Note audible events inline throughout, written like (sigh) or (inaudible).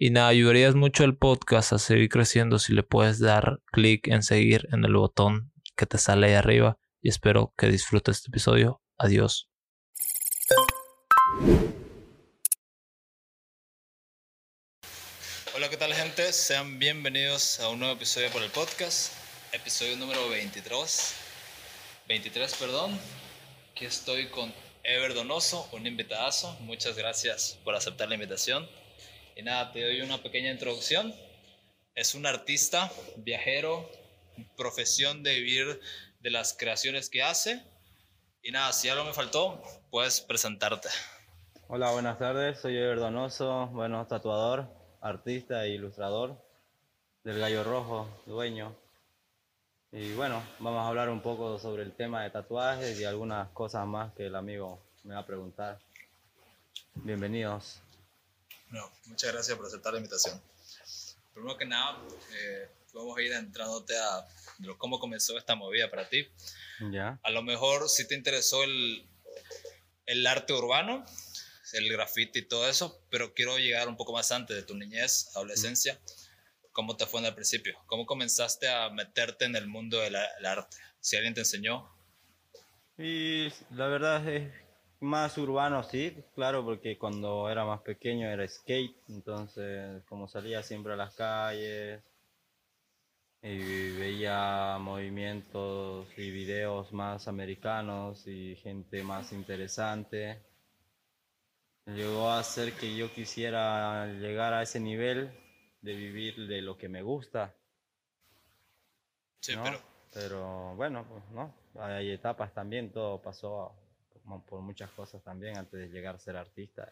y nada, ayudarías mucho al podcast a seguir creciendo si le puedes dar clic en seguir en el botón que te sale ahí arriba. Y espero que disfrutes este episodio. Adiós. Hola, ¿qué tal gente? Sean bienvenidos a un nuevo episodio por el podcast. Episodio número 23. 23, perdón. Aquí estoy con Ever Donoso, un invitadazo. Muchas gracias por aceptar la invitación. Y nada, te doy una pequeña introducción. Es un artista, viajero, profesión de vivir de las creaciones que hace. Y nada, si algo me faltó, puedes presentarte. Hola, buenas tardes. Soy Ever Donoso, bueno, tatuador, artista e ilustrador del Gallo Rojo, dueño. Y bueno, vamos a hablar un poco sobre el tema de tatuajes y algunas cosas más que el amigo me va a preguntar. Bienvenidos. No, muchas gracias por aceptar la invitación. Primero que nada, eh, vamos a ir entrándote a cómo comenzó esta movida para ti. Ya. A lo mejor si te interesó el, el arte urbano, el graffiti y todo eso, pero quiero llegar un poco más antes de tu niñez, adolescencia. ¿Cómo te fue en el principio? ¿Cómo comenzaste a meterte en el mundo del arte? Si alguien te enseñó. Y la verdad es más urbano, sí, claro, porque cuando era más pequeño era skate, entonces como salía siempre a las calles y veía movimientos y videos más americanos y gente más interesante, llegó a hacer que yo quisiera llegar a ese nivel de vivir de lo que me gusta. Sí, pero... Pero bueno, pues no, hay etapas también, todo pasó por muchas cosas también antes de llegar a ser artista.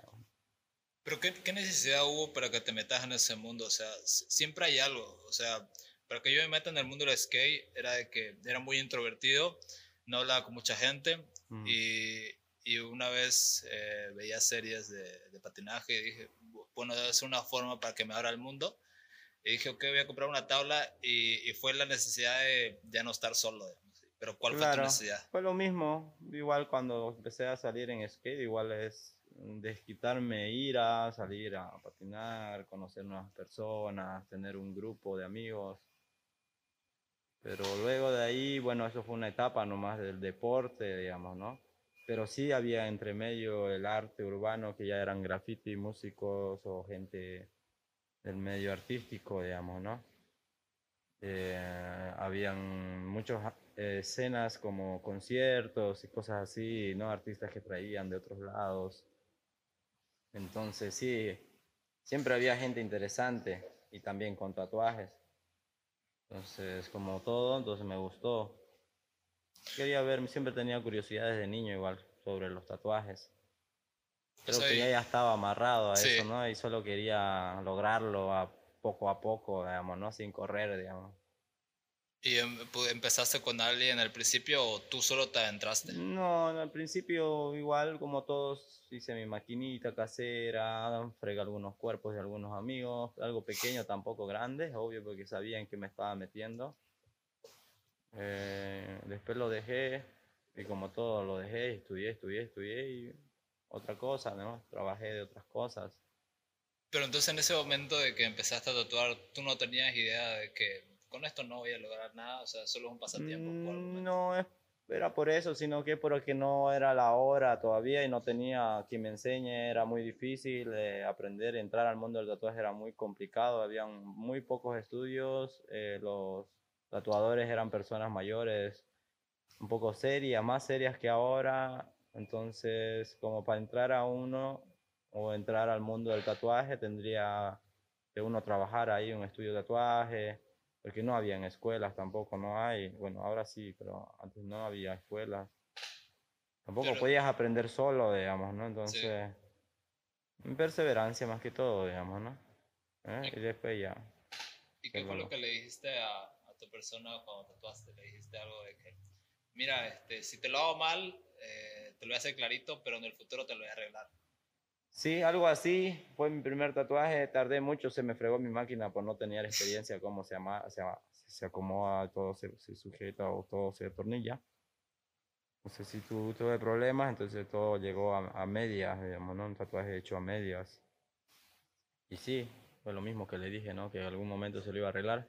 Pero ¿qué, ¿qué, necesidad hubo para que te metas en ese mundo? O sea, siempre hay algo. O sea, para que yo me meta en el mundo del skate era de que era muy introvertido, no hablaba con mucha gente mm. y, y, una vez eh, veía series de, de, patinaje y dije, bueno, debe ser una forma para que me abra el mundo. Y dije, ok, voy a comprar una tabla y, y fue la necesidad de ya no estar solo. Pero ¿cuál fue tu necesidad? Fue lo mismo, igual cuando empecé a salir en skate, igual es desquitarme ira, salir a patinar, conocer nuevas personas, tener un grupo de amigos. Pero luego de ahí, bueno, eso fue una etapa nomás del deporte, digamos, ¿no? Pero sí había entre medio el arte urbano, que ya eran graffiti, músicos o gente del medio artístico, digamos, ¿no? Eh, habían muchos eh, escenas como conciertos y cosas así, ¿no? Artistas que traían de otros lados. Entonces sí, siempre había gente interesante y también con tatuajes. Entonces, como todo, entonces me gustó. Quería ver, siempre tenía curiosidad desde niño igual sobre los tatuajes. Creo que ya, estaba amarrado a eso, ¿no? Y solo quería lograrlo a poco a poco, digamos, ¿no? Sin correr, digamos. ¿Y em, empezaste con alguien al principio o tú solo te adentraste? No, al principio igual como todos hice mi maquinita casera, fregué algunos cuerpos de algunos amigos, algo pequeño, tampoco grande, obvio porque sabían que me estaba metiendo. Eh, después lo dejé y como todo lo dejé, estudié, estudié, estudié y otra cosa, ¿no? Trabajé de otras cosas. Pero entonces en ese momento de que empezaste a tatuar, tú no tenías idea de que con esto no voy a lograr nada, o sea, solo es un pasatiempo. Mm, no es, era por eso, sino que porque no era la hora todavía y no tenía quien me enseñe, era muy difícil eh, aprender, entrar al mundo del tatuaje era muy complicado, había muy pocos estudios, eh, los tatuadores eran personas mayores, un poco serias, más serias que ahora, entonces como para entrar a uno o entrar al mundo del tatuaje tendría que uno trabajar ahí un estudio de tatuaje, porque no había en escuelas tampoco, no hay, bueno, ahora sí, pero antes no había escuelas. Tampoco podías aprender solo, digamos, ¿no? Entonces, perseverancia más que todo, digamos, ¿no? ¿Eh? Y después ya. ¿Y qué fue lo que le dijiste a, a, tu persona cuando tatuaste? Le dijiste algo de que, mira, este, si te lo hago mal, eh, te lo voy a hacer clarito, pero en el futuro te lo voy a arreglar. Sí, algo así. Fue mi primer tatuaje. Tardé mucho, se me fregó mi máquina por no tener experiencia cómo se, ama, se, se acomoda, todo se, sujeta o todo se atornilla. sé si tu, tuve problemas, entonces todo llegó a, medias, digamos, ¿no? Un tatuaje hecho a medias. Y sí, fue lo mismo que le dije, ¿no? Que en algún momento se lo iba a arreglar.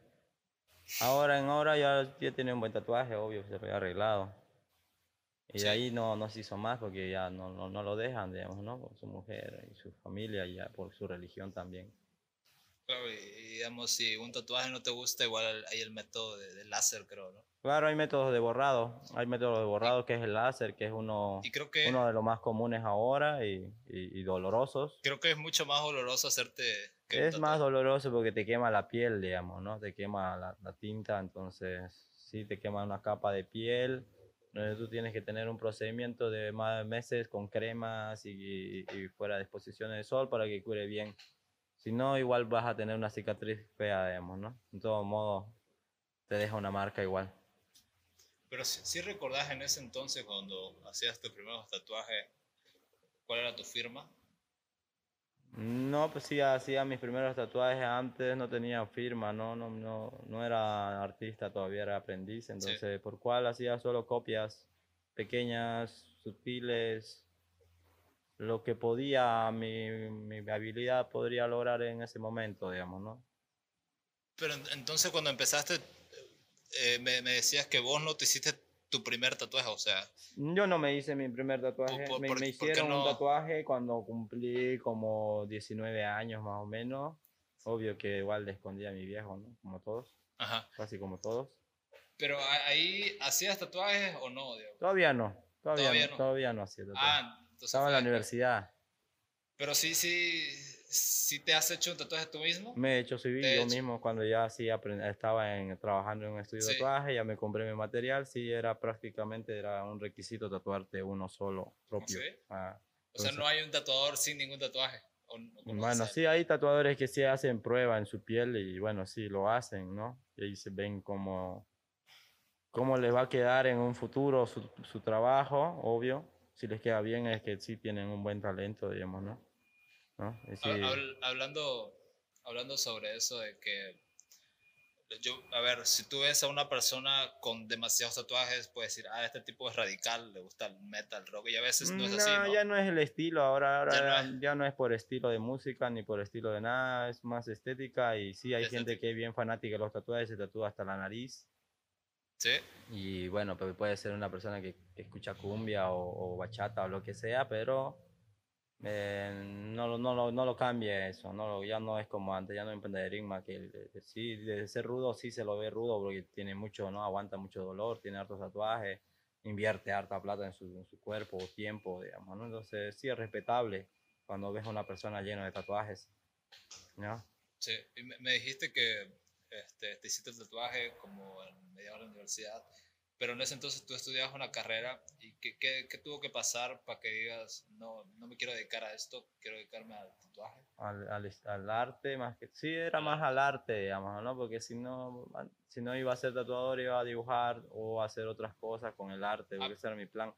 Ahora en ahora ya, ya tiene un buen tatuaje, obvio, se lo había arreglado. Y de ahí no, no se hizo más porque ya no, no, no, lo dejan, digamos, ¿no? Por su mujer y su familia y ya por su religión también. Claro, y digamos, si un tatuaje no te gusta, igual hay el método de, láser, creo, ¿no? Claro, hay métodos de borrado. Hay métodos de borrado que es el láser, que es uno, creo que, uno de los más comunes ahora y, y, dolorosos. Creo que es mucho más doloroso hacerte... es más doloroso porque te quema la piel, digamos, ¿no? Te quema la, la tinta, entonces sí te quema una capa de piel tú tienes que tener un procedimiento de más meses con cremas y, fuera de exposiciones de sol para que cure bien. Si no, igual vas a tener una cicatriz fea, digamos, ¿no? En todo modo, te deja una marca igual. Pero si, si recordás en ese entonces, cuando hacías tu primer tatuaje, ¿cuál era tu firma? No, pues sí, hacía mis primeros tatuajes antes, no tenía firma, no, no, no, no era artista, todavía era aprendiz, entonces por cual hacía solo copias pequeñas, sutiles, lo que podía, mi, mi habilidad podría lograr en ese momento, digamos, ¿no? Pero entonces cuando empezaste, eh, me, me decías que vos no te hiciste tu primer tatuaje, o sea. Yo no me hice mi primer tatuaje. me, hicieron un tatuaje cuando cumplí como 19 años más o menos. Obvio que igual le escondía a mi viejo, ¿no? Como todos. Ajá. Casi como todos. Pero ahí hacías tatuajes o no, Todavía no. Todavía, no, Todavía no hacía tatuajes. Ah, entonces Estaba en la universidad. Pero sí, sí, si te has hecho un tatuaje tú mismo? Me he hecho, sí, yo mismo cuando ya sí estaba en, trabajando en un estudio de tatuaje, ya me compré mi material, sí era prácticamente era un requisito tatuarte uno solo propio. Ah, o sea, no hay un tatuador sin ningún tatuaje. bueno, sí hay tatuadores que sí hacen prueba en su piel y bueno, sí lo hacen, ¿no? Y ahí se ven cómo, cómo les va a quedar en un futuro su, su trabajo, obvio. Si les queda bien es que sí tienen un buen talento, digamos, ¿no? Hablando, hablando sobre eso de que yo, a ver, si tú ves a una persona con demasiados tatuajes, puedes decir, ah, este tipo es radical, le gusta el metal, rock, y a veces no es así. No, ya no es el estilo, ahora, ahora ya, no es. por estilo de música ni por estilo de nada, es más estética. Y sí, hay gente que es bien fanática de los tatuajes, se tatúa hasta la nariz. Sí. Y bueno, pues puede ser una persona que, escucha cumbia o, o bachata o lo que sea, pero eh, no, no, no, no, lo cambie eso, no, ya no es como antes, ya no de que sí, de ser rudo sí se lo ve rudo porque tiene mucho, ¿no? Aguanta mucho dolor, tiene hartos tatuajes, invierte harta plata en su, cuerpo, tiempo, digamos, ¿no? Entonces sí es respetable cuando ves a una persona llena de tatuajes, ¿no? Sí, me, dijiste que este, te hiciste el tatuaje como en media hora de universidad pero en ese entonces tú estudiabas una carrera y ¿qué, qué, qué tuvo que pasar para que digas, no, no me quiero dedicar a esto, quiero dedicarme al tatuaje? Al, al, al, arte, más que... Sí, era más al arte, digamos, ¿no? Porque si no, si no iba a ser tatuador, iba a dibujar o a hacer otras cosas con el arte, porque ah. ese era mi plan.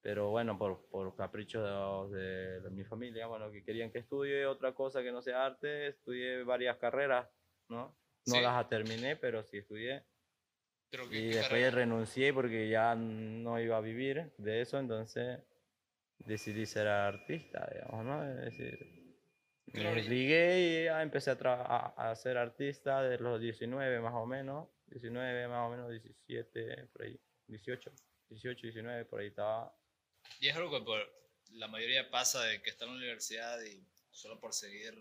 Pero bueno, por, por capricho de, de, mi familia, bueno, que querían que estudie otra cosa que no sea arte, estudié varias carreras, ¿no? No las terminé, pero sí estudié y después renuncié porque ya no iba a vivir de eso, entonces decidí ser artista, digamos, ¿no? Es decir, Me ligué y ya empecé a, a, a ser artista de los 19 más o menos. 19 más o menos, 17, por ahí. 18, 18, 19, por ahí estaba. Y es algo que por la mayoría pasa de que está en la universidad y solo por seguir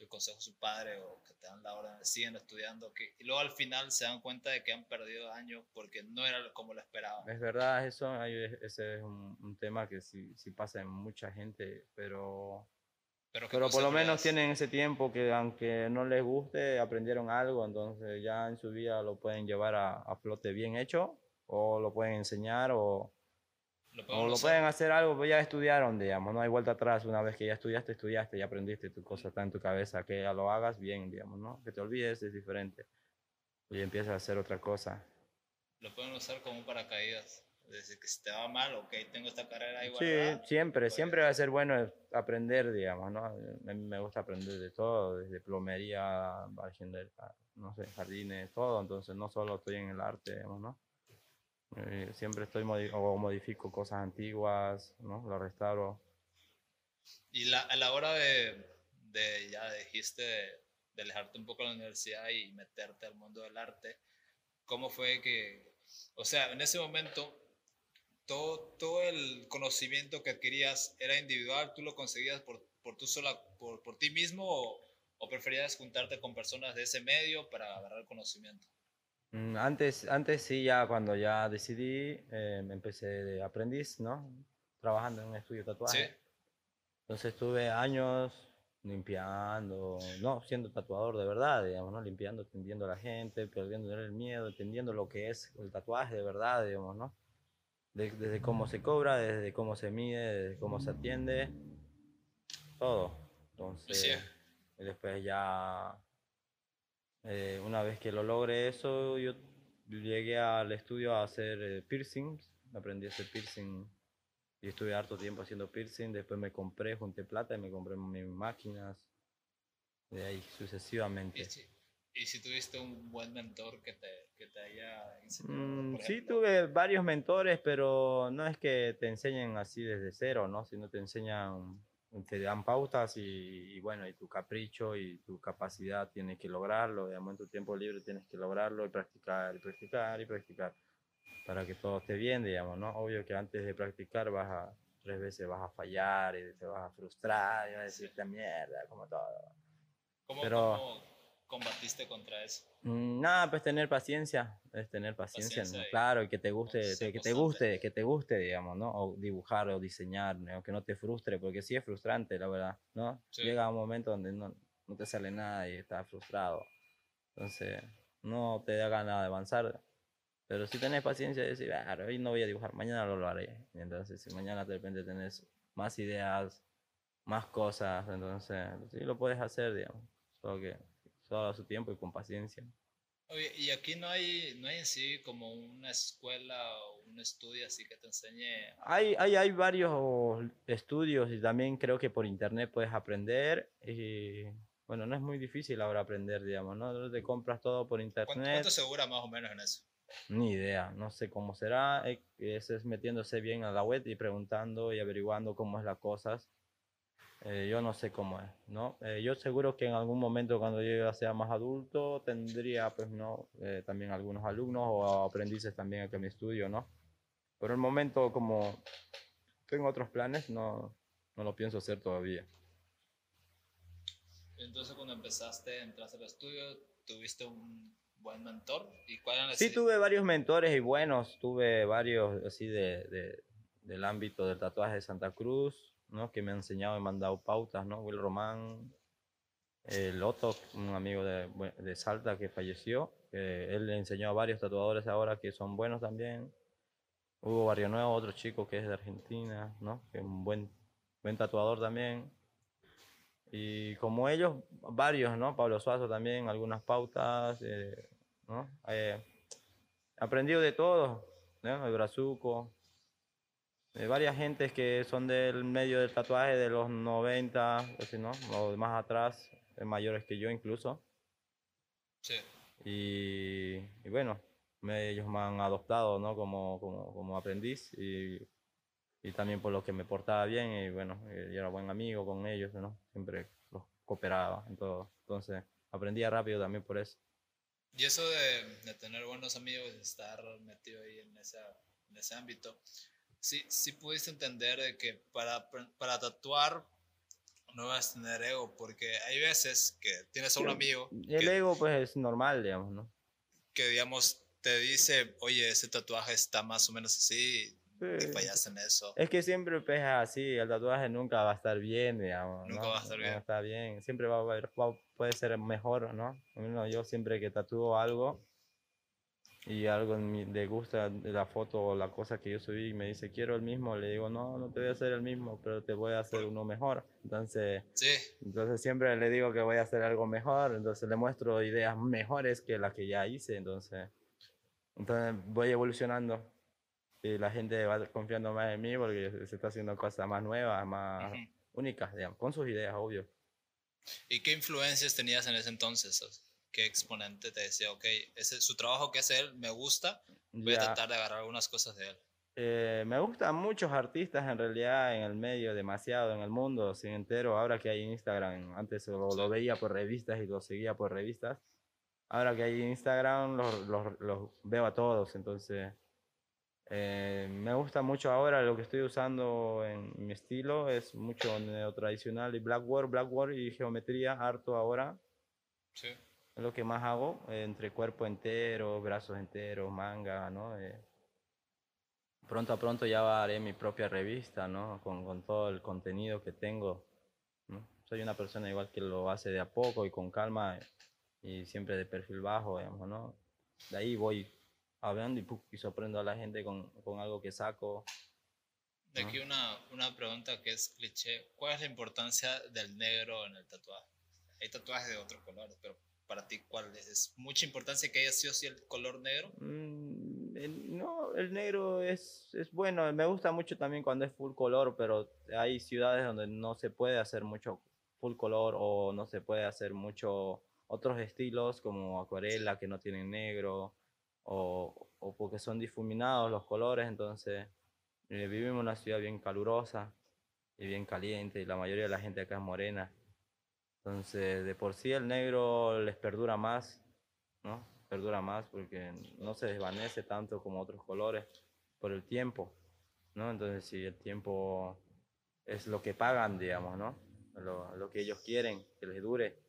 el consejo de su padre o que te dan la orden, siguen estudiando, que, y luego al final se dan cuenta de que han perdido años porque no era como lo esperaban. Es verdad eso, hay- ese es un, un tema que sí, sí pasa en mucha gente, pero Pero, ¿qué Pero por lo menos das? tienen ese tiempo que aunque no les guste, aprendieron algo, entonces ya en su vida lo pueden llevar a, a flote bien hecho, o lo pueden enseñar, o, Lo o lo hacer. pueden hacer algo, pues ya estudiaron, digamos, no hay vuelta atrás, una vez que ya estudiaste, estudiaste, ya aprendiste, tu cosa está en tu cabeza, que ya lo hagas bien, digamos, ¿no? Que te olvides es diferente, y empiezas a hacer otra cosa. Lo pueden usar como un paracaídas. Es decir, que si te va mal, ok, tengo esta carrera ahí Sí, siempre, pues, siempre va a ser bueno aprender, digamos, ¿no? A mí me gusta aprender de todo, desde plomería, a- no sé, jardines, todo, entonces no solo estoy en el arte, digamos, ¿no? Eh, siempre estoy, modi- o modifico cosas antiguas, ¿no? Lo restauro. Y la, a la hora de, de ya dijiste de, de alejarte un poco de la universidad y meterte al mundo del arte, ¿cómo fue que, o sea, en ese momento, todo, todo el conocimiento que adquirías era individual, tú lo conseguías por, por, tú sola, por, por ti mismo o, o preferías juntarte con personas de ese medio para agarrar conocimiento? Mm, Antes, antes sí, ya cuando ya decidí, eh, me empecé de aprendiz, ¿no? Trabajando en un estudio de tatuaje. Sí. Entonces estuve años limpiando, no, siendo tatuador de verdad, digamos, ¿no? Limpiando, atendiendo a la gente, perdiendo el miedo, entendiendo lo que es el tatuaje de verdad, digamos, ¿no? De- desde cómo se cobra, desde cómo se mide, desde cómo se atiende, todo. Entonces, Sí. y después ya, eh, una vez que lo logré eso, yo llegué al estudio a hacer eh, piercings, aprendí a hacer piercing y estuve harto tiempo haciendo piercing, después me compré, junté plata y me compré mis máquinas, de ahí sucesivamente. Y si, y si tuviste un buen mentor que te, que te haya enseñado, Mm, sí, tuve varios mentores, pero no es que te enseñen así desde cero, ¿no? Sino te enseñan, te dan pautas y, y bueno, y tu capricho y tu capacidad tienes que lograrlo, digamos, en tu tiempo libre tienes que lograrlo y practicar y practicar y practicar para que todo esté bien, digamos, ¿no? Obvio que antes de practicar vas a, tres veces vas a fallar y te vas a frustrar y vas a decirte mierda, como todo. ¿cómo, pero- cómo combatiste contra eso? Mm, Nada, pues tener paciencia, es tener paciencia, Paciencia ¿no? claro, y que te guste, que te guste, que te guste, digamos, ¿no? O dibujar o diseñar, ¿no? que no te frustre, porque sí es frustrante, la verdad, ¿no? Sí. Llega un momento donde no, no te sale nada y estás frustrado, entonces no te da ganas de avanzar, pero si tenés paciencia y decir, "Ah, hoy no voy a dibujar, mañana lo, lo haré, y entonces si mañana de repente tenés más ideas, más cosas, entonces sí lo puedes hacer, digamos, solo que solo a su tiempo y con paciencia. Oye, y aquí no hay, no hay en sí como una escuela o un estudio así que te enseñe. Hay, hay, hay varios estudios y también creo que por internet puedes aprender. Y bueno, no es muy difícil ahora aprender, digamos, ¿no? Te compras todo por ¿Cuánto, internet. cuánto se dura más o menos en eso? Ni idea, no sé cómo será. eh, Eso es metiéndose bien a la web y preguntando y averiguando cómo es las cosas. Eh, yo no sé cómo es, ¿no? Eh, yo seguro que en algún momento cuando yo ya sea más adulto tendría, pues, ¿no? Eh, también algunos alumnos o aprendices también aquí en mi estudio, ¿no? Pero el momento como tengo otros planes, no, no lo pienso hacer todavía. Entonces cuando empezaste, entraste al estudio, tuviste un buen mentor. ¿Y cuál eran Sí, tuve varios mentores y buenos, tuve varios así de, de- del ámbito del tatuaje de Santa Cruz, ¿no? Que me han enseñado y me han dado pautas, ¿no? Will Román, el Otto, un amigo de, de Salta que falleció, él le enseñó a varios tatuadores ahora que son buenos también. Hugo Barrio Nuevo, otro chico que es de Argentina, ¿no? Que es un buen, buen tatuador también. Y como ellos, varios, ¿no? Pablo Suazo también, algunas pautas, eh, ¿no? Eh, aprendido de todo, ¿no? El brazuco, de varias gentes que son del medio del tatuaje de los 90, así, ¿no? O más atrás, eh, mayores que yo incluso. Sí. Y, y bueno, me- ellos me han adoptado, ¿no? Como, como, como aprendiz y, y también por lo que me portaba bien y bueno, eh, yo era buen amigo con ellos, ¿no? Siempre los cooperaba en todo. Entonces, aprendía rápido también por eso. Y eso de, de tener buenos amigos, estar metido ahí en, esa, en ese ámbito, sí, sí pudiste entender de que para, para tatuar no vas a tener ego, porque hay veces que tienes a un amigo El que, ego, pues, es normal, digamos, ¿no? que, digamos, te dice, oye, ese tatuaje está más o menos así, y Sí. fallaste en eso. Es que siempre pues, es así, el tatuaje nunca va a estar bien, digamos. Nunca ¿no? va a estar No bien. está bien, siempre va a haber, va- puede ser mejor, ¿no? Yo siempre que tatúo algo y algo le gusta la foto o la cosa que yo subí y me dice quiero el mismo, le digo no, no te voy a hacer el mismo, pero te voy a hacer uno mejor. Entonces, Sí, entonces siempre le digo que voy a hacer algo mejor, entonces le muestro ideas mejores que las que ya hice, entonces, entonces voy evolucionando y la gente va confiando más en mí porque se está haciendo cosas más nuevas, más Ujú. únicas, digamos, con sus ideas, obvio. ¿Y qué influencias tenías en ese entonces? ¿Qué exponente te decía, ok, ese, su trabajo que hace él me gusta, voy a Ya, tratar de agarrar algunas cosas de él? eh, me gustan muchos artistas en realidad en el medio, demasiado en el mundo, sin entero, ahora que hay Instagram, antes lo, lo Sí. veía por revistas y lo seguía por revistas, ahora que hay Instagram los, los- los veo a todos, entonces eh, me gusta mucho ahora lo que estoy usando en mi estilo, es mucho neotradicional y blackboard, blackboard y geometría harto ahora, Sí. Es lo que más hago, eh, entre cuerpo entero, brazos enteros, manga, ¿no? Eh, pronto a pronto ya haré mi propia revista, ¿no? Con, con todo el contenido que tengo, ¿no? Soy una persona igual que lo hace de a poco y con calma y siempre de perfil bajo, digamos, ¿no? De ahí voy hablando y, y sorprendo a la gente con, con algo que saco. De aquí una, una pregunta que es cliché. ¿Cuál es la importancia del negro en el tatuaje? Hay tatuajes de otros colores, pero para ti, ¿cuál es? ¿Es mucha importancia que haya sido así el color negro? Mm, no, el negro es, es bueno. Me gusta mucho también cuando es full color, pero hay ciudades donde no se puede hacer mucho full color o no se puede hacer mucho otros estilos como acuarela que no tienen negro o, o porque son difuminados los colores. Entonces, eh, vivimos en una ciudad bien calurosa y bien caliente y la mayoría de la gente acá es morena. Entonces, de por sí el negro les perdura más, ¿no? Perdura más porque no se desvanece tanto como otros colores por el tiempo, ¿no? Entonces, si el tiempo es lo que pagan, digamos, ¿no? Lo, lo que ellos quieren, que les dure.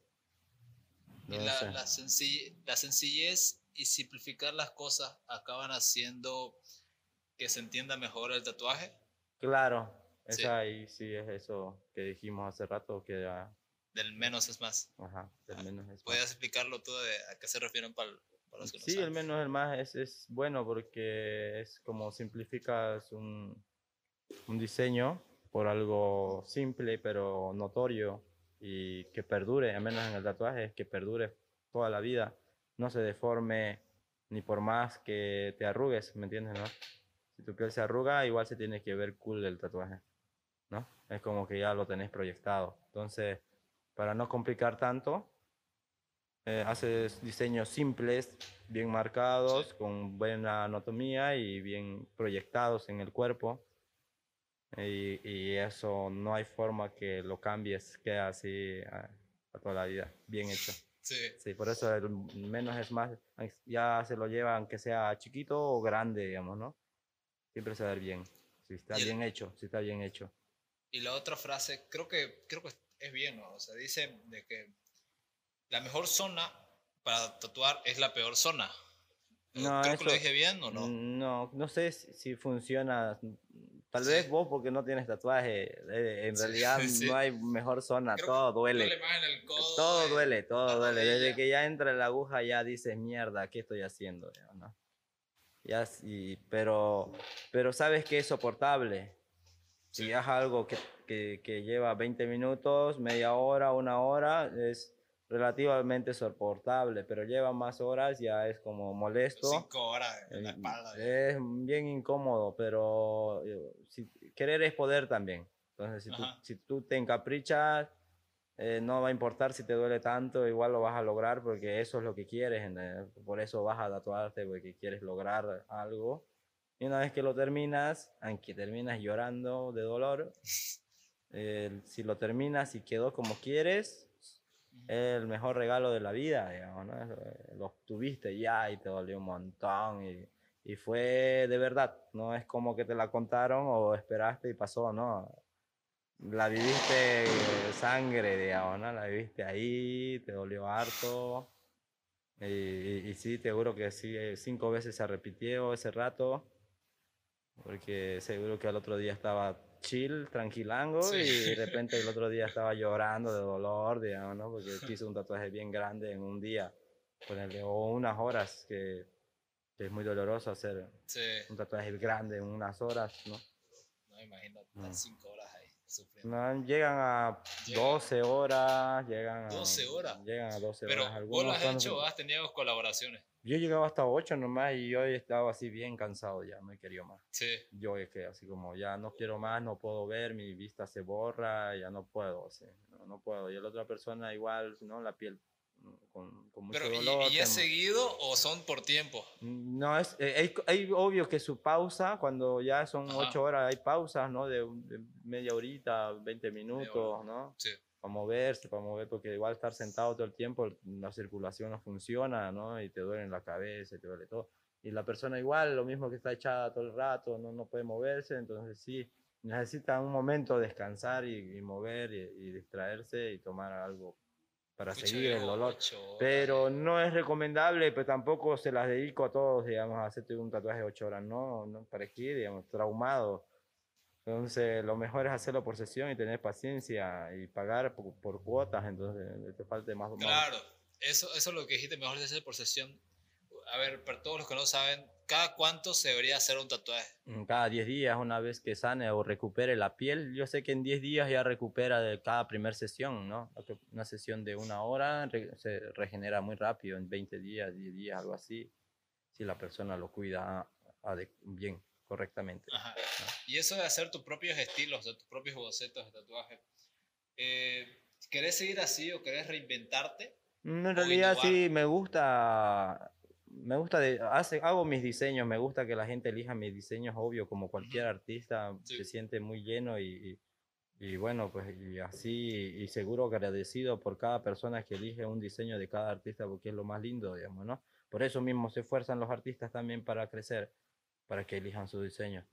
Y No la, la, sencille- la sencillez y simplificar las cosas acaban haciendo que se entienda mejor el tatuaje. Claro, Sí. esa ahí sí es eso que dijimos hace rato, que ya, Del menos es más. ajá, el menos es más. ¿Podrías explicarlo tú de a qué se refieren para, para los que no Sí, el menos el más es, es bueno porque es como simplificas un, un diseño por algo simple pero notorio y que perdure, al menos en el tatuaje, es que perdure toda la vida, no se deforme ni por más que te arrugues, ¿me entiendes, no? Si tu piel se arruga, igual se tiene que ver cool el tatuaje, ¿no? Es como que ya lo tenés proyectado. Entonces, para no complicar tanto, eh, haces diseños simples, bien marcados, con buena anatomía y bien proyectados en el cuerpo. Y, y eso no hay forma que lo cambies, queda así a, a toda la vida, bien hecho. Sí. Sí, por eso el menos es más, ya se lo lleva aunque sea chiquito o grande, digamos, ¿no? Siempre se va a ver bien, si está el- bien hecho, si está bien hecho. Y la otra frase, creo que, creo que es bien, ¿no? O sea, dice de que la mejor zona para tatuar es la peor zona. No, creo que lo eso- dije bien o no. No, no sé si, funciona. Tal Sí. vez vos porque no tienes tatuaje. eh, En Sí, realidad (laughs) sí. no hay mejor zona. Creo todo duele. Duele más en el codo. Todo eh, duele, todo duele. Desde rodilla. que ya entra la aguja ya dices, mierda, ¿qué estoy haciendo? Ya, ¿no? Ya sí, pero, pero sabes que es soportable. Si Sí. es algo que, que, que lleva 20 minutos, media hora, una hora, es relativamente soportable, pero lleva más horas, ya es como molesto. Cinco horas en la Eh, espalda. eh. Es bien incómodo, pero eh, si, querer es poder también. Entonces, si tú, si tú te encaprichas, eh, no va a importar si te duele tanto, igual lo vas a lograr porque eso es lo que quieres. ¿entendés? Por eso vas a tatuarte, porque quieres lograr algo. Y una vez que lo terminas, aunque terminas llorando de dolor, eh, si lo terminas y quedó como quieres, es el mejor regalo de la vida, digamos, ¿no? Es- Lo tuviste ya y te dolió un montón y, y fue de verdad, no es como que te la contaron o esperaste y pasó, no. La viviste eh, sangre, digamos, ¿no? La viviste ahí, te dolió harto. Y, y- y sí, te juro que sí, eh, cinco veces se repitió ese rato, porque seguro que al otro día estaba chill, tranquilango, Sí. y de (laughs) repente el otro día estaba llorando de dolor, digamos, ¿no? Porque hizo un tatuaje bien grande en un día, ponerle, o unas horas, que, que es muy doloroso hacer Sí. un tatuaje grande en unas horas, ¿no? No, imagínate, Mm. estar cinco horas ahí sufriendo. No, llegan a Llega- 12 horas, llegan a... 12 horas. Llegan a 12 Pero horas. vos lo Algunos has hecho, has tenido colaboraciones. Yo llegaba hasta 8 nomás y hoy estaba así bien cansado ya, no he querido más. Sí. Yo es que así como ya no quiero más, no puedo ver, mi vista se borra, ya no puedo, así, no, no puedo. Y la otra persona igual, ¿no? La piel mm, con, con mucho Pero, ¿y, dolor. y es tem- seguido o son por tiempo? No, es, eh, hay, hay obvio que su pausa, cuando ya son Ajá. 8 horas, hay pausas, ¿no? De, de media horita, 20 minutos. ¿no? Sí. Para moverse, para mover, porque igual estar sentado todo el tiempo, la circulación no funciona, ¿no? Y te duele la cabeza, te duele todo. Y la persona igual, lo mismo que está echada todo el rato, no, no puede moverse, entonces sí, necesita un momento de descansar y, y mover y, y distraerse y tomar algo para Pucha, seguir el dolor. Pero no es recomendable, pero tampoco se las dedico a todos, digamos, a hacerte un tatuaje de 8 horas, no, no para qué, digamos, traumado. Entonces, lo mejor es hacerlo por sesión y tener paciencia y pagar por, por cuotas, entonces te falte más. más- Claro, eso, eso es lo que dijiste, mejor de hacer por sesión. A ver, para todos los que no saben, ¿cada cuánto se debería hacer un tatuaje? Mm, Cada 10 días, una vez que sane o recupere la piel, yo sé que en 10 días ya recupera de cada primer sesión, ¿no? Una sesión de una hora se regenera muy rápido, en 20 días, 10 días, algo así, si la persona lo cuida bien, correctamente. Ajá. Y eso de hacer tus propios estilos, de tus propios bocetos de tatuaje, eh, ¿querés seguir así o querés reinventarte? Mm, En realidad innovar. sí, me gusta, me gusta, de, hace, hago mis diseños, me gusta que la gente elija mis diseños, obvio, como cualquier artista, Sí. se siente muy lleno y, y, y bueno, pues y así, y seguro agradecido por cada persona que elige un diseño de cada artista, porque es lo más lindo, digamos, ¿no? Por eso mismo se esfuerzan los artistas también para crecer, para que elijan su diseño.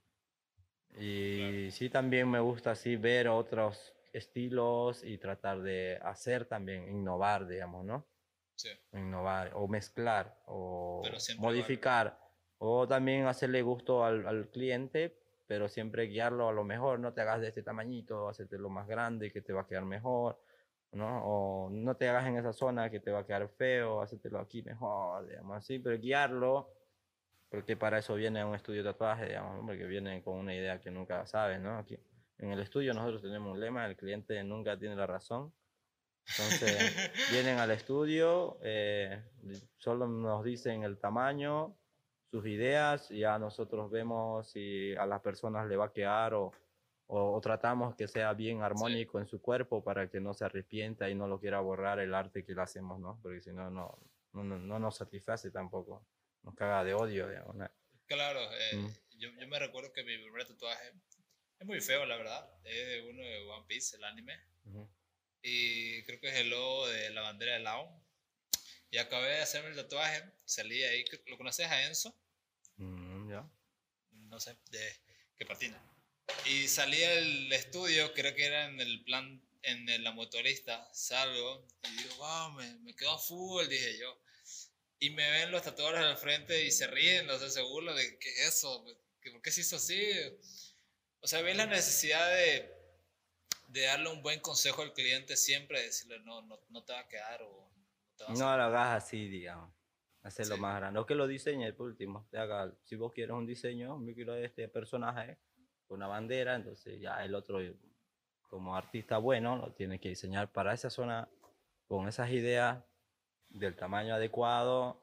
Y sí, también me gusta así ver otros estilos y tratar de hacer también, innovar, digamos, ¿no? Sí. innovar o mezclar o modificar o también hacerle gusto al, al cliente pero siempre guiarlo a lo mejor no te hagas de este tamañito lo más grande que te va a quedar mejor ¿no? o no te hagas en esa zona que te va a quedar feo hacértelo aquí mejor digamos así pero guiarlo porque para eso viene a un estudio de tatuaje digamos porque viene con una idea que nunca sabes ¿no? aquí en el estudio nosotros tenemos un lema el cliente nunca tiene la razón entonces, (laughs) vienen al estudio, eh, solo nos dicen el tamaño, sus ideas, y ya nosotros vemos si a las personas le va a quedar o, o, o tratamos que sea bien armónico en su cuerpo para que no se arrepienta y no lo quiera borrar el arte que le hacemos, ¿no? Porque si no, no, no, no nos satisface tampoco, nos caga de odio, digamos. Claro, eh, Mm. yo, yo me recuerdo que mi primer tatuaje es muy feo, la verdad. Es de uno de One Piece, el anime. Ujú. Y creo que es el logo de la bandera de Lao. Y acabé de hacerme el tatuaje. Salí ahí. ¿Lo conoces a Enzo? Mm, ya. No sé, de que patina. Y salí del estudio, creo que era en el plan, en la motorista. Salgo y digo, wow, me, me quedo full, dije yo. Y me ven los tatuadores al frente y se ríen, o sea, se burlan de, ¿qué es eso? ¿Qué- ¿Por qué se hizo así? O sea, ves la necesidad de, de darle un buen consejo al cliente siempre, decirle, no, no, no te va a quedar o no te va a No lo hagas así, digamos. Hacerlo Sí. más grande. O que lo diseñe por último. Te haga, si vos quieres un diseño, yo quiero este personaje con una bandera, entonces ya el otro, como artista bueno, lo tiene que diseñar para esa zona, con esas ideas, del tamaño adecuado.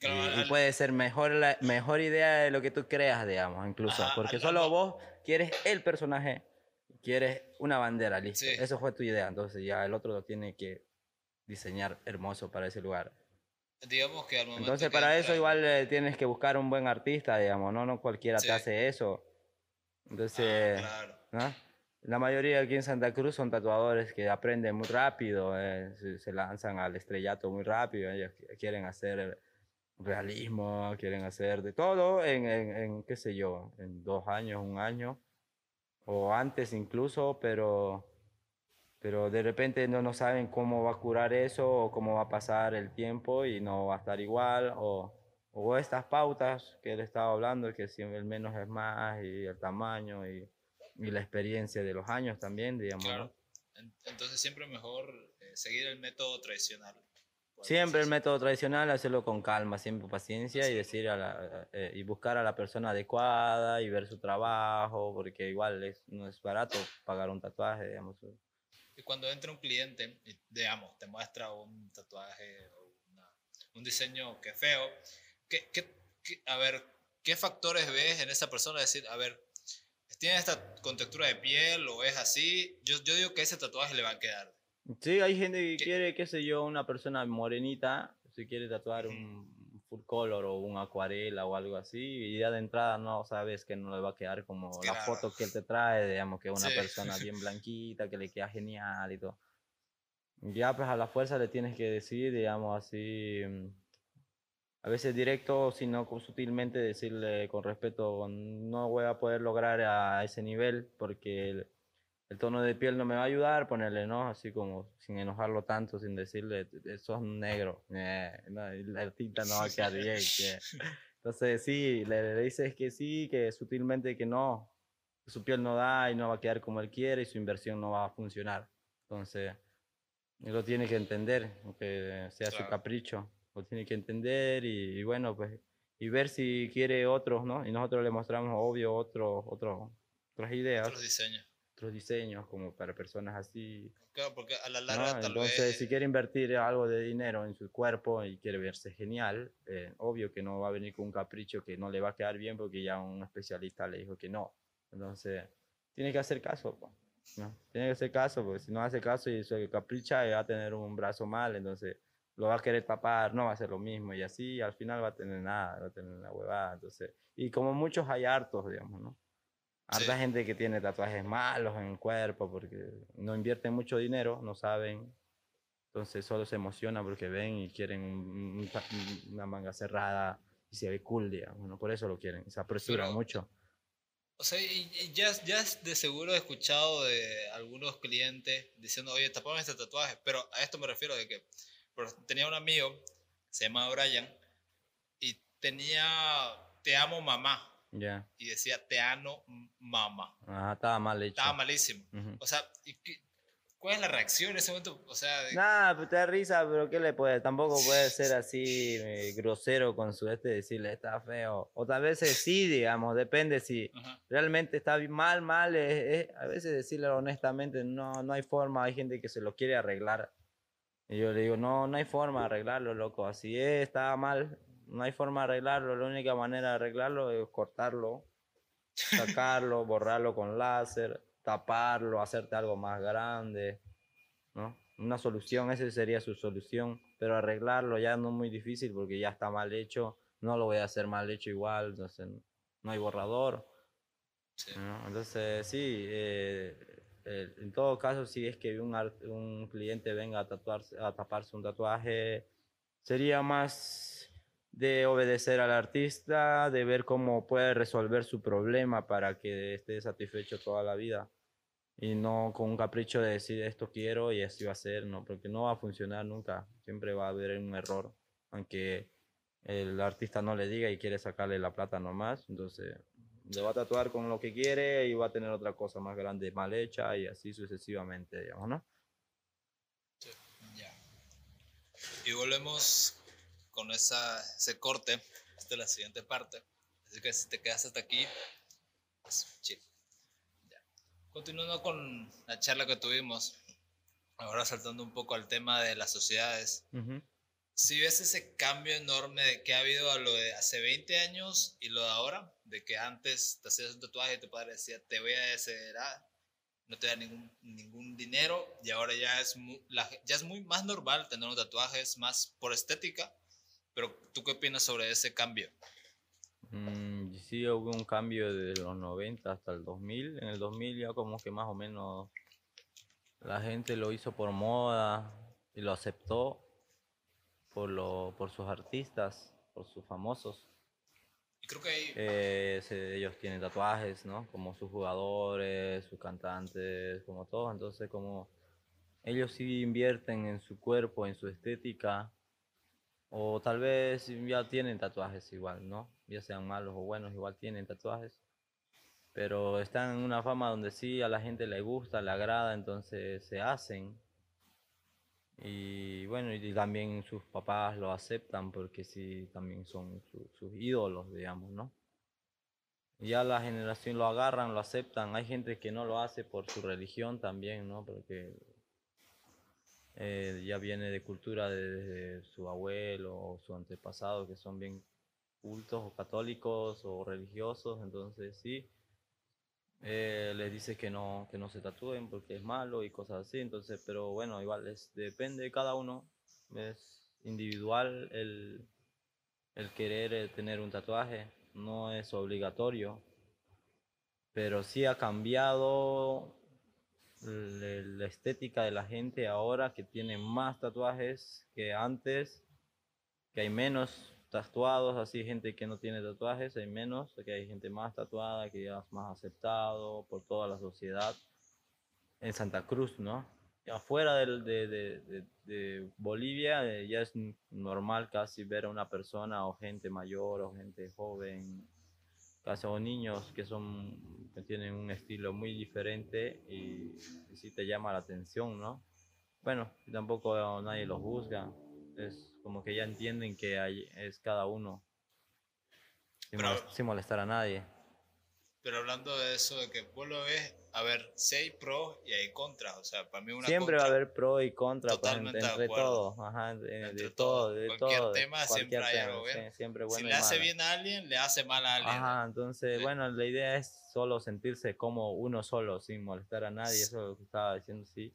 y- Claro, y, al- puede ser mejor, la, mejor idea de lo que tú creas, digamos, incluso. Ajá, porque al- solo al- vos quieres el personaje, quieres una bandera, listo. Sí. Eso fue tu idea, entonces ya el otro lo tiene que diseñar hermoso para ese lugar. Digamos que al momento Entonces que para entra- eso igual eh, tienes que buscar un buen artista, digamos, no, no cualquiera Sí. te hace eso. Ah, Entonces, claro. ¿no? La mayoría aquí en Santa Cruz son tatuadores que aprenden muy rápido, eh, se, lanzan al estrellato muy rápido, ellos qui- quieren hacer realismo, quieren hacer de todo en, en, qué sé yo, en dos años, un año, o antes incluso, pero, pero de repente no, no saben cómo va a curar eso o cómo va a pasar el tiempo y no va a estar igual, o, o estas pautas que él estaba hablando, que si el menos es más y el tamaño y, y la experiencia de los años también, digamos. Claro. En- Entonces siempre mejor eh, seguir el método tradicional. así Siempre el método tradicional, hacerlo con calma, siempre paciencia y decir a la, eh, y buscar a la persona adecuada y ver su trabajo, porque igual es, no es barato pagar un tatuaje, digamos. Y cuando entra un cliente digamos, te muestra un tatuaje o una- un diseño que es feo, ¿qué, qué- qué- a ver, ¿qué factores ves en esa persona? Decir, a ver, ¿tiene esta contextura de piel o es así? Yo, yo digo que ese tatuaje le va a quedar. Sí, hay gente que ¿Qué? quiere, qué sé yo, una persona morenita, si quiere tatuar un full color o una acuarela o algo así, y ya de entrada no sabes que no le va a quedar como la Claro. foto que él te trae, digamos que una Sí. persona (laughs) bien blanquita, que le queda genial y todo. Ya pues a la fuerza le tienes que decir, digamos así, mm, a veces directo, sino sutilmente decirle con respeto, no voy a poder lograr a ese nivel porque el, el tono de piel no me va a ayudar, ponerle, ¿no? Así como sin enojarlo tanto, sin decirle, eso es negro, eh, no, la tinta no va a quedar bien. que- Entonces sí, le, le dices que sí, que sutilmente que no, que su piel no da y no va a quedar como él quiere y su inversión no va a funcionar. Entonces, él lo tiene que entender, aunque sea su Claro. capricho, lo tiene que entender y, y bueno, pues, y ver si quiere otros, ¿no? Y nosotros le mostramos, obvio, otros, otros, otras ideas Otros diseños. otros diseños como para personas así. Claro, porque a la ¿no? larga tal Entonces, vez... si quiere invertir algo de dinero en su cuerpo y quiere verse genial, eh, obvio que no va a venir con un capricho que no le va a quedar bien porque ya un especialista le dijo que no. Entonces, tiene que hacer caso, po, ¿no? Tiene que hacer caso, porque si no hace caso y se capricha, va a tener un brazo mal, entonces lo va a querer tapar, no va a ser lo mismo, y así al final va a tener nada, va a tener una huevada, entonces, y como muchos hay hartos, digamos, ¿no? Harta Sí. gente que tiene tatuajes malos en el cuerpo porque no invierten mucho dinero, no saben, entonces solo se emocionan porque ven y quieren un- un una manga cerrada y se ve cool, digamos, ¿no? Por eso lo quieren, se apresuran Pero- mucho. O sea, y, y ya, ya de seguro he escuchado de algunos clientes diciendo, oye, tapame este tatuaje. Pero a esto me refiero de que por- tenía un amigo, se llama Brian, y tenía, te amo mamá. Ya, Y decía, te amo mamá. Ajá, estaba mal hecho. Estaba malísimo. Ujú. O sea, ¿y ¿cuál es la reacción en ese momento? O sea, de- Nada, pues te da risa, pero ¿qué le puede? Tampoco puede (laughs) ser así eh, grosero con su este, decirle está feo. O tal vez sí, digamos, depende si Ajá. realmente está mal, mal. es- es- a veces decirle honestamente, no, no hay forma. Hay gente que se lo quiere arreglar. Y yo le digo, no, no hay forma de arreglarlo, loco. Así es, está mal. No hay forma de arreglarlo. La única manera de arreglarlo es cortarlo, sacarlo, (laughs) borrarlo con láser, taparlo, hacerte algo más grande. ¿no? Una solución, esa sería su solución, pero arreglarlo ya no es muy difícil porque ya está mal hecho, no lo voy a hacer mal hecho igual, entonces no hay borrador. Sí. ¿no? Entonces, sí, eh, eh, en todo caso, si es que un, un cliente venga a, tatuarse, a taparse un tatuaje, sería más de obedecer al artista, de ver cómo puede resolver su problema para que esté satisfecho toda la vida. Y no con un capricho de decir esto quiero y así va a ser, no, porque no va a funcionar nunca. Siempre va a haber un error, aunque el artista no le diga y quiere sacarle la plata nomás. Entonces, le va a tatuar con lo que quiere y va a tener otra cosa más grande mal hecha y así sucesivamente, digamos, ¿no? Ya. Y volvemos con esa, ese corte. Esta es la siguiente parte. Así que si te quedas hasta aquí, pues chill. Ya. Continuando con la charla que tuvimos, ahora saltando un poco al tema de las sociedades. Ujú. Si ves ese cambio enorme de que ha habido a lo de hace 20 años y lo de ahora, de que antes te hacías un tatuaje y tu padre decía, te voy a desheredar, no te da ningún, ningún dinero, y ahora ya es, muy, la, ya es muy más normal tener un tatuaje, es más por estética, pero ¿tú qué opinas sobre ese cambio? Mm, sí, hubo un cambio desde los 90 hasta el 2000. En el 2000 ya como que más o menos la gente lo hizo por moda y lo aceptó por, lo, por sus artistas, por sus famosos. Creo que Eh, ellos tienen tatuajes, ¿no? Como sus jugadores, sus cantantes, como todos. Entonces, como ellos sí invierten en su cuerpo, en su estética, o tal vez ya tienen tatuajes igual, ¿no? Ya sean malos o buenos, igual tienen tatuajes. Pero están en una fama donde sí a la gente le gusta, le agrada, entonces se hacen. Y bueno, y también sus papás lo aceptan porque sí, también son su- sus ídolos, digamos, ¿no? Ya la generación lo agarran, lo aceptan. Hay gente que no lo hace por su religión también, ¿no? Porque eh, ya viene de cultura de, de su abuelo o su antepasado, que son bien cultos o católicos o religiosos, entonces sí. Eh, les dice que no, que no se tatúen porque es malo y cosas así, entonces, pero bueno, igual es, depende de cada uno, es individual el, el querer eh, tener un tatuaje, no es obligatorio, pero sí ha cambiado la estética de la gente ahora que tiene más tatuajes que antes, que hay menos tatuados, así gente que no tiene tatuajes, hay menos, que hay gente más tatuada, que ya es más aceptado por toda la sociedad. En Santa Cruz, ¿no? Afuera de, de- de- de Bolivia eh, ya es normal casi ver a una persona o gente mayor o gente joven, casi o niños que son que tienen un estilo muy diferente y, y sí te llama la atención, ¿no? Bueno, tampoco nadie los juzga, es como que ya entienden que hay, es cada uno, sin, Pero- molest- sin molestar a nadie. pero hablando de eso, de que vos lo ves, a ver, si hay pros y hay contras, o sea, para mí una Siempre va a haber pro y contra, pues, Totalmente de entre, entre acuerdo. todos, ajá, de, Entre de todo. todo, de Cualquier todo, de tema siempre cualquier hay tema, algo bien. sí, siempre si bueno y le hace malo. bien a alguien, le hace mal a alguien. Ajá, entonces, Sí. bueno, la idea es solo sentirse como uno solo, sin molestar a nadie, Sí. eso es lo que estaba diciendo, sí.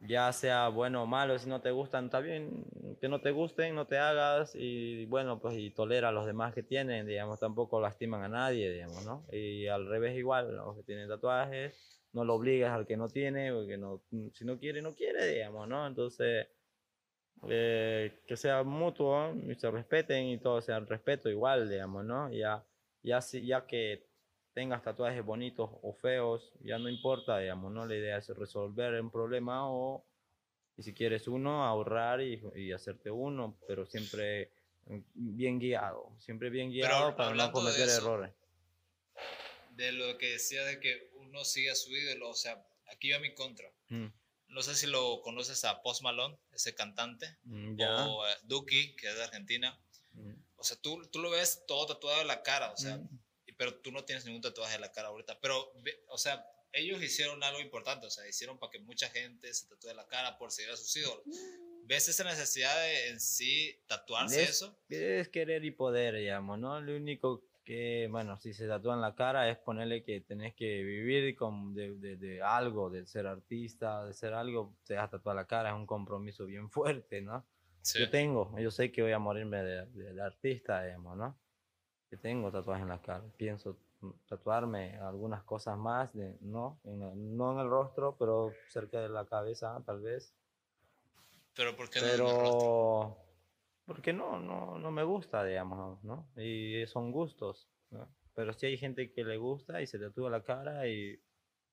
Ya sea bueno o malo, si no te gustan, está bien, que no te gusten, no te hagas, y bueno, pues y tolera a los demás que tienen, digamos, tampoco lastiman a nadie, digamos, ¿no? Y al revés igual, los que tienen tatuajes, no lo obligas al que no tiene, porque no, si no quiere, no quiere, digamos, ¿no? Entonces, eh, que sea mutuo y se respeten y todo sea respeto igual, digamos, ¿no? Ya, ya, ya que tengas tatuajes bonitos o feos, ya no importa, digamos, ¿no? La idea es resolver un problema o, y si quieres uno, ahorrar y, y hacerte uno, pero siempre bien guiado, siempre bien guiado para no de cometer eso, errores. De lo que decía de que uno sigue a su ídolo, o sea, aquí va mi contra. Mm, No sé si lo conoces a Post Malone, ese cantante, mm, o Duki, que es de Argentina. Mm, O sea, tú, tú lo ves todo tatuado en la cara, o sea, mm. Pero tú no tienes ningún tatuaje en la cara ahorita. Pero, o sea, ellos hicieron algo importante, o sea, hicieron para que mucha gente se tatúe la cara por seguir a sus ídolos. ¿Ves esa necesidad de en sí tatuarse Es- eso? Es querer y poder, digamos, ¿no? Lo único que, bueno, si se tatúa en la cara es ponerle que tenés que vivir con, de, de- de algo, de ser artista, de ser algo, te vas a tatuar la cara, es un compromiso bien fuerte, ¿no? Sí. Yo tengo, yo sé que voy a morirme de, de- de artista, digamos, ¿no? Yo tengo tatuajes en la cara, pienso mm, tatuarme algunas cosas más, de, ¿no? En el- no en el rostro, pero cerca de la cabeza, tal vez. Pero ¿por qué no en el rostro? Pero, porque no, no, no me gusta, digamos, ¿no? Y son gustos, ¿no? Pero sí hay gente que le gusta y se tatúa la cara y,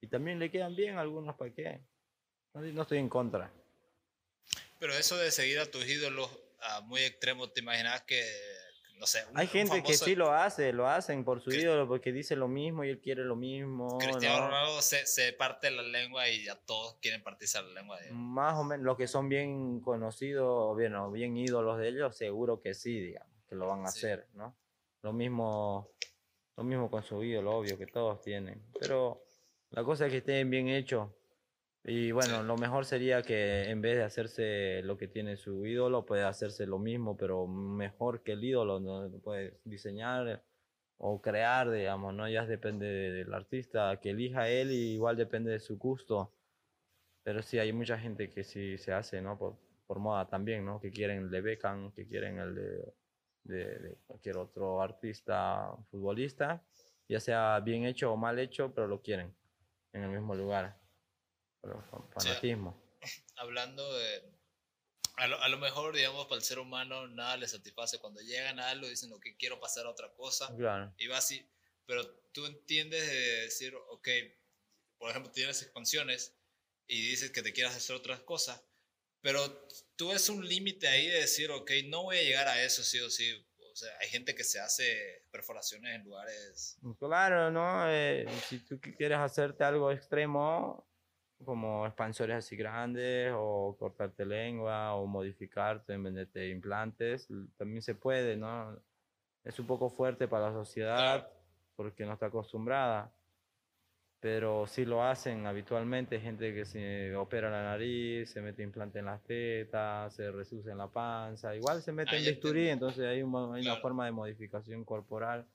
y también le quedan bien algunos, ¿para qué? No, no estoy en contra. Pero eso de seguir a tus ídolos a muy extremo, ¿te imaginas que, no sé, un- Hay gente que sí lo hace, lo hacen por su ídolo, porque dice lo mismo y él quiere lo mismo. Cristiano ¿no? Ronaldo se, se parte la lengua y ya todos quieren partirse la lengua. de él. Más o menos, los que son bien conocidos, bien, o bien ídolos de ellos, seguro que sí, digamos, que lo van a Sí. hacer, ¿no? Lo mismo, lo mismo con su ídolo, obvio, que todos tienen. Pero la cosa es que estén bien hechos. Y bueno, lo mejor sería que en vez de hacerse lo que tiene su ídolo, puede hacerse lo mismo, pero mejor que el ídolo, ¿no? Puede diseñar o crear, digamos, ¿no? Ya depende de- del artista que elija él y igual depende de su gusto. Pero sí, hay mucha gente que sí se hace, ¿no? Por, por moda también, ¿no? Que quieren el de Beckham, que quieren el de de, de cualquier otro artista, futbolista, ya sea bien hecho o mal hecho, pero lo quieren en el mismo lugar. Pero con Sí. fanatismo. (laughs) hablando de... A lo, a lo mejor, digamos, para el ser humano nada le satisface. Cuando llegan a algo dicen, ok, quiero pasar a otra cosa. Claro. Y va así. Pero tú entiendes de decir, ok, por ejemplo, tienes expansiones y dices que te quieras hacer otras cosas. Pero tú ves un límite ahí de decir, ok, no voy a llegar a eso sí o sí. O sea, hay gente que se hace perforaciones en lugares... Claro, ¿no? Eh, si tú qui- quieres hacerte algo extremo, como expansores así grandes, o cortarte lengua, o modificarte en vez de implantes, también se puede, ¿no? Es un poco fuerte para la sociedad porque no está acostumbrada, pero sí lo hacen habitualmente, gente que se opera la nariz, se mete implante en las tetas, se resuce en la panza, igual se mete en bisturí, entonces hay, un mo- hay una forma de modificación corporal.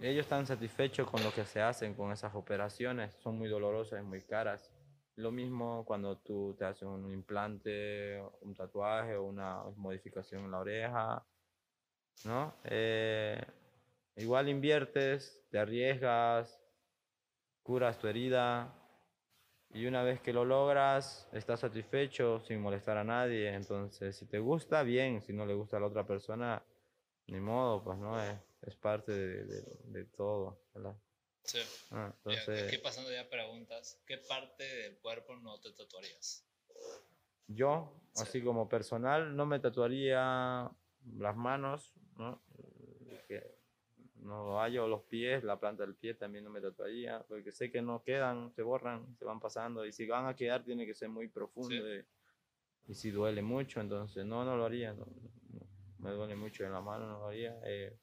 Ellos están satisfechos con lo que se hacen con esas operaciones, son muy dolorosas muy caras. Lo mismo cuando tú te haces un implante, un tatuaje o una modificación en la oreja, ¿no? Eh, igual inviertes, te arriesgas, curas tu herida y una vez que lo logras, estás satisfecho sin molestar a nadie. Entonces, si te gusta, bien, si no le gusta a la otra persona, ni modo, pues no, es, es parte de, de- de todo. ¿verdad? Sí. Ah, Ya, entonces, aquí pasando ya preguntas. ¿Qué parte del cuerpo no te tatuarías? yo, Sí. así como personal, no me tatuaría las manos, ¿no? Que no lo hallo, los pies, la planta del pie también no me tatuaría, porque sé que no quedan, se borran, se van pasando, y si van a quedar tiene que ser muy profundo y, y si duele mucho, entonces no, no lo haría, no, no, me duele mucho en la mano, no lo haría. eh,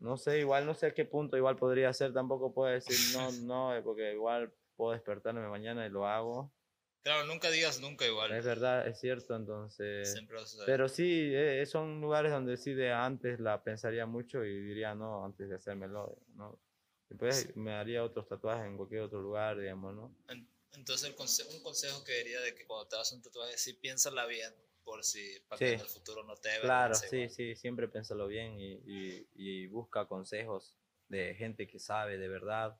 no sé, igual no sé a qué punto igual podría ser, tampoco puedo decir no, (laughs) no, eh, porque igual puedo despertarme mañana y lo hago. Claro, nunca digas nunca igual. Es verdad, es cierto, entonces... Pero sí, eh, son lugares donde sí de antes la pensaría mucho y diría no antes de hacérmelo, ¿no? Después me haría otros tatuajes en cualquier otro lugar, digamos, ¿no? En- Entonces, el conse- un consejo que diría de que cuando te hagas un tatuaje, sí piénsala bien, por si, para que Sí. en el futuro no te Claro, sí, sí, siempre piénsalo bien y, y, y busca consejos de gente que sabe de verdad.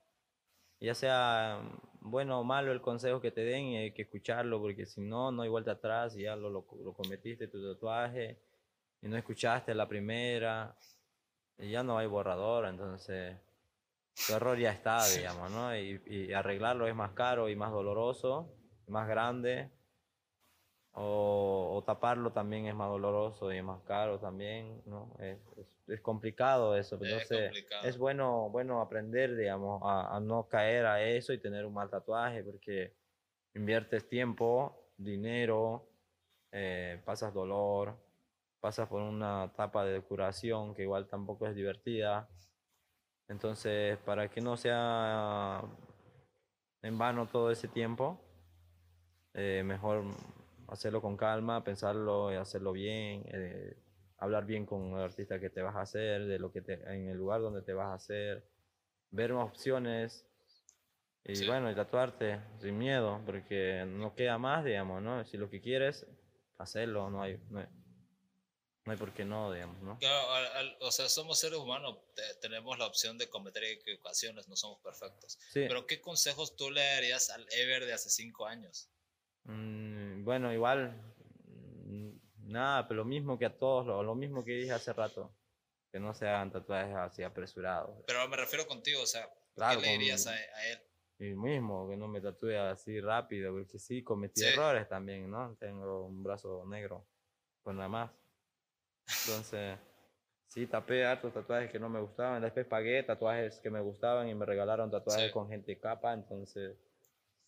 Ya sea mm, bueno o malo el consejo que te den, y hay que escucharlo, porque si no, no hay vuelta atrás y ya lo, lo, lo cometiste tu tatuaje y no escuchaste la primera y ya no hay borrador, entonces tu error ya está, (laughs) digamos, ¿no? Y, y arreglarlo es más caro y más doloroso, más grande. O, o taparlo también es más doloroso y es más caro también, ¿no? Es, es, es complicado eso, Es entonces complicado. es bueno, bueno aprender, digamos, a, a no caer a eso y tener un mal tatuaje, porque inviertes tiempo, dinero, eh, pasas dolor, pasas por una etapa de curación que igual tampoco es divertida. Entonces, para que no sea en vano todo ese tiempo, eh, mejor hacerlo con calma, pensarlo y hacerlo bien, eh, hablar bien con el artista que te vas a hacer, de lo que te, en el lugar donde te vas a hacer, ver más opciones y Sí. bueno, y tatuarte sin miedo, porque no queda más, digamos, ¿no? Si lo que quieres, hacerlo, no hay, no hay, no hay por qué no, digamos, ¿no? Claro, al- al- o sea, somos seres humanos, te- tenemos la opción de cometer equivocaciones, no somos perfectos. Sí. Pero, ¿qué consejos tú le darías al Ever de hace cinco años? Mm, bueno, igual, nada, pero lo mismo que a todos, lo, lo mismo que dije hace rato, que no se hagan tatuajes así apresurados. Pero me refiero contigo, o sea, Claro, ¿qué le dirías a, a él? Y mismo, que no me tatúe así rápido, porque sí, cometí Sí. errores también, ¿no? Tengo un brazo negro, pues nada más. Entonces, sí, tapé hartos tatuajes que no me gustaban, después pagué tatuajes que me gustaban y me regalaron tatuajes Sí. con gente capa, entonces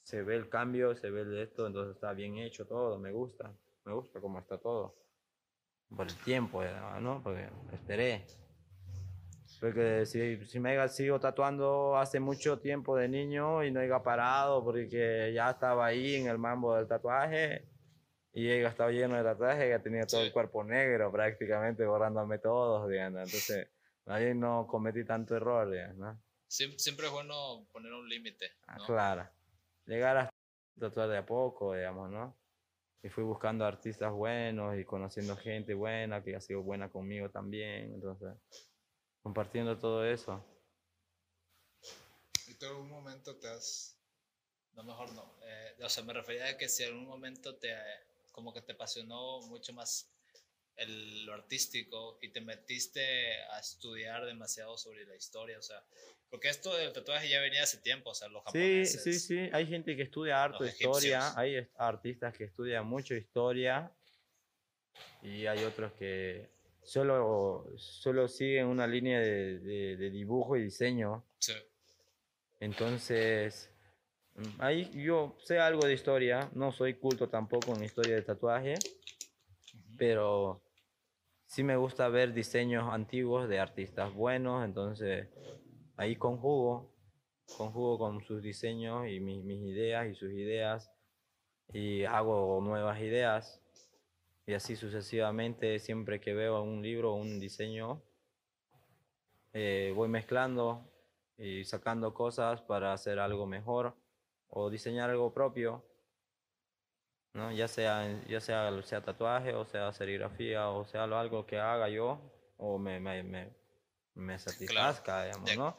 se ve el cambio, se ve el esto, entonces está bien hecho todo, me gusta, me gusta cómo está todo. Por el tiempo, además, ¿no? Porque esperé. Porque si, si me haya- sigo tatuando hace mucho tiempo de niño y no haya parado porque ya estaba ahí en el mambo del tatuaje y he estado lleno de tatuajes, ya tenía todo el cuerpo negro prácticamente borrándome todos, digamos. Entonces, ahí no cometí tanto error, digamos, ¿no? Siem- Siempre es bueno poner un límite, Ah. Claro. Llegar a tatuar de a poco, digamos, ¿no? y fui buscando artistas buenos y conociendo gente buena que ha sido buena conmigo también. Entonces, compartiendo todo eso. ¿Y tú en algún momento te has... No, mejor no. Eh, o sea, me refería a que si en algún momento te... como que te apasionó mucho más el, lo artístico y te metiste a estudiar demasiado sobre la historia, o sea, porque esto del tatuaje ya venía hace tiempo, o sea, los japoneses. Sí, sí, sí, hay gente que estudia harto historia, hay artistas que estudian mucho historia y hay otros que solo, solo siguen una línea de, de, dibujo y diseño. Sí. Entonces, ahí yo sé algo de historia, no soy culto tampoco en historia de tatuaje, pero sí me gusta ver diseños antiguos de artistas buenos, entonces ahí conjugo, conjugo con sus diseños y mis, mis ideas y sus ideas y hago nuevas ideas y así sucesivamente siempre que veo un libro o un diseño eh, voy mezclando y sacando cosas para hacer algo mejor o diseñar algo propio ¿no? Ya sea, ya sea, sea tatuaje o sea serigrafía o sea algo que haga yo o me, me, me, me satisfazca, digamos, ¿no?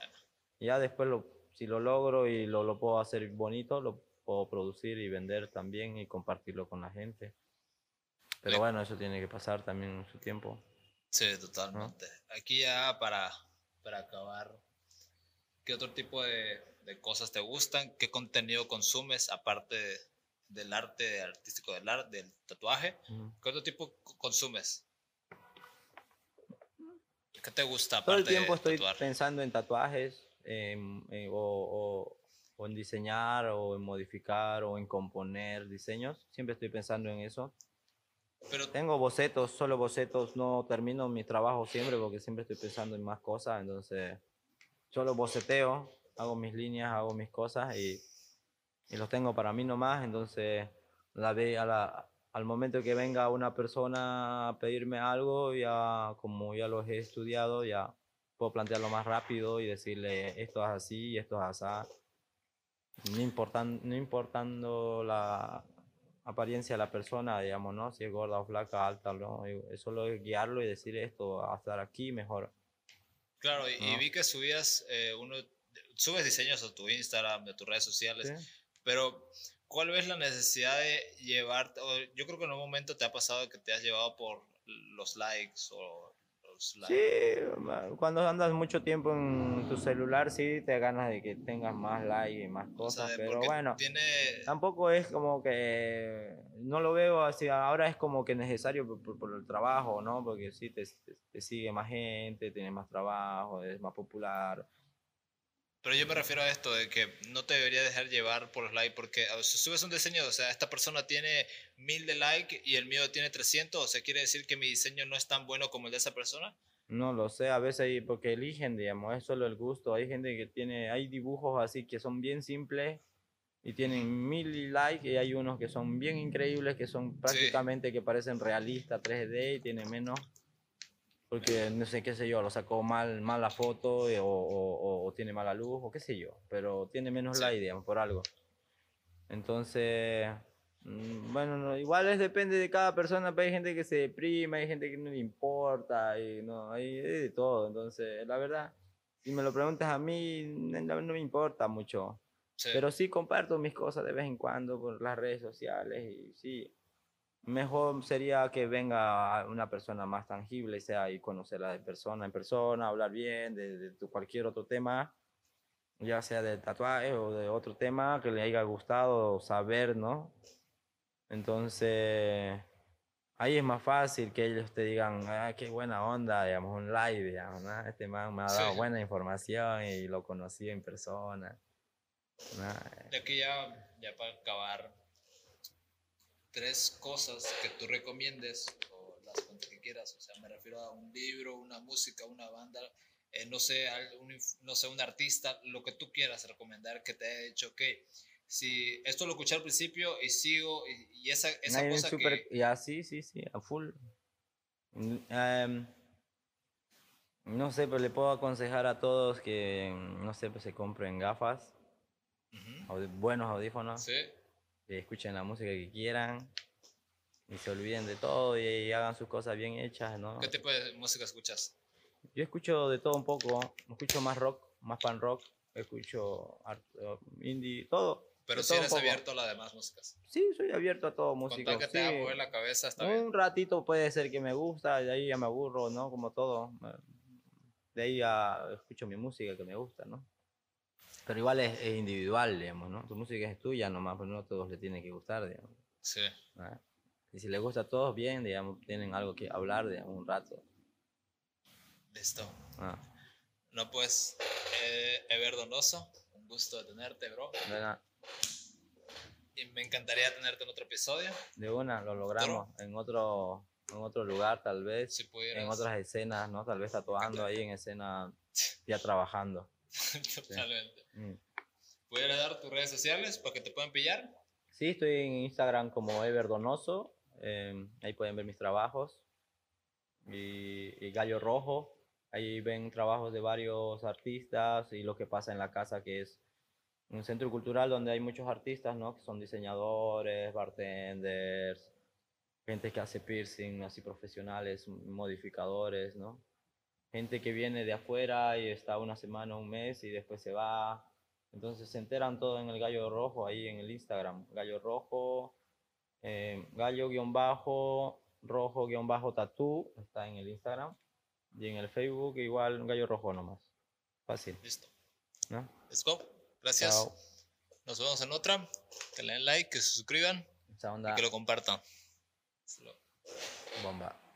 Ya después lo, si lo logro y lo, lo puedo hacer bonito, lo puedo producir y vender también y compartirlo con la gente. Pero bueno, eso tiene que pasar también en su tiempo. Sí, totalmente. Aquí ya para, para acabar, ¿qué otro tipo de, de, cosas te gustan? ¿Qué contenido consumes aparte de, del arte artístico del arte, del tatuaje, ¿qué otro tipo consumes? ¿Qué te gusta? Todo el tiempo estoy pensando en tatuajes o, o, en diseñar o en modificar o en componer diseños. Siempre estoy pensando en eso. Pero, Tengo bocetos, solo bocetos, no termino mi trabajo siempre porque siempre estoy pensando en más cosas, entonces solo boceteo, hago mis líneas, hago mis cosas y y los tengo para mí nomás, entonces la ve a la, al momento que venga una persona a pedirme algo, ya como ya los he estudiado, ya puedo plantearlo más rápido y decirle esto es así y esto es así. No, importan, no importando la apariencia de la persona, digamos, ¿no? Si es gorda o flaca, alta, ¿no? Es solo guiarlo y decir esto, a estar aquí mejor. Claro, y, vi que subías, eh, uno, subes diseños a tu Instagram, a tus redes sociales. Pero, ¿cuál es la necesidad de llevar? Yo creo que en un momento te ha pasado que te has llevado por los likes o los likes. Sí, cuando andas mucho tiempo en tu celular, sí te ganas de que tengas más likes y más cosas, pero bueno, tiene... tampoco es como que no lo veo así, ahora es como que necesario por, el trabajo, ¿no? Porque sí te, te, sigue más gente, tienes más trabajo, es más popular pero yo me refiero a esto, de que no te debería dejar llevar por los likes, porque si subes un diseño, o sea, esta persona tiene mil de like y el mío tiene 300, o sea, ¿quiere decir que mi diseño no es tan bueno como el de esa persona? No lo sé, a veces porque eligen, digamos, es solo el gusto. Hay gente que tiene, hay dibujos así que son bien simples y tienen mil likes y hay unos que son bien increíbles, que son prácticamente que parecen realistas 3D y tienen menos porque no sé qué sé yo, lo sacó mal, mal la foto eh, o, o, tiene mala luz o qué sé yo, pero tiene menos la idea por algo. Entonces, mm, bueno, igual es depende de cada persona, pero hay gente que se deprime, hay gente que no le importa, y no, hay de todo. Entonces, la verdad, si me lo preguntas a mí, no, no me importa mucho. Pero sí comparto mis cosas de vez en cuando por las redes sociales y sí, mejor sería que venga una persona más tangible, sea y conocerla de persona en persona, hablar bien de, cualquier otro tema, ya sea de tatuaje o de otro tema que le haya gustado saber, ¿no? Entonces, ahí es más fácil que ellos te digan, ah, qué buena onda, digamos, un live, digamos, ¿no? Este man me ha dado buena información y lo conocí en persona. ¿no? aquí ya, ya para acabar, tres cosas que tú recomiendes o las que quieras, o sea, me refiero a un libro, una música, una banda, eh, no sé, un, no sé, un artista, lo que tú quieras recomendar que te haya dicho que si esto lo escuché al principio y sigo y, esa, esa cosa que... Ya, sí, sí, sí, a full. Em, no sé, pero le puedo aconsejar a todos que, no sé, pues se compren gafas, buenos audífonos. Sí escuchen la música que quieran y se olviden de todo y, y hagan sus cosas bien hechas, ¿no? ¿Qué tipo de música escuchas? Yo escucho de todo un poco, escucho más rock, más pan rock, escucho art- eh, indie, todo. Pero si eres abierto a las demás músicas. Sí, soy abierto a todo música. que te haga sí. mover la cabeza, está bien. Un ratito puede ser que me gusta, de ahí ya me aburro, ¿no? Como todo. De ahí ya escucho mi música que me gusta, ¿no? Pero igual es, es individual, digamos, ¿no? Tu música es tuya nomás, pero no a todos le tiene que gustar, digamos. Sí. ¿ah? Y si les gusta a todos, bien, digamos, tienen algo que hablar, digamos, un rato. Listo. Ah, No, pues, eh, Ever Donoso, un gusto de tenerte, bro. ¿verdad? Y me encantaría tenerte en otro episodio. De una, lo logramos. En otro, en otro lugar, tal vez. Si pudieras. En otras escenas, ¿no? Tal vez tatuando ahí en escena, ya trabajando. (laughs) Totalmente. Mm. ¿Pudieras dar tus redes sociales para que te puedan pillar? Sí, estoy en Instagram como Everdonoso. eh, ahí pueden ver mis trabajos. Y, y Gallo Rojo. Ahí ven trabajos de varios artistas y lo que pasa en la casa, que es un centro cultural donde hay muchos artistas, ¿no? Que son diseñadores, bartenders, gente que hace piercing, así profesionales, modificadores, ¿no? Gente que viene de afuera y está una semana, un mes y después se va. Entonces se enteran todo en el Gallo Rojo, ahí en el Instagram. Gallo Rojo, eh, gallo-rojo, rojo-tatú, está en el Instagram. Y en el Facebook igual Gallo Rojo nomás. Fácil, Listo. ¿no? Let's go. Gracias. Chao. Nos vemos en otra. Que le den like, que se suscriban Esa y onda que lo compartan. Bomba.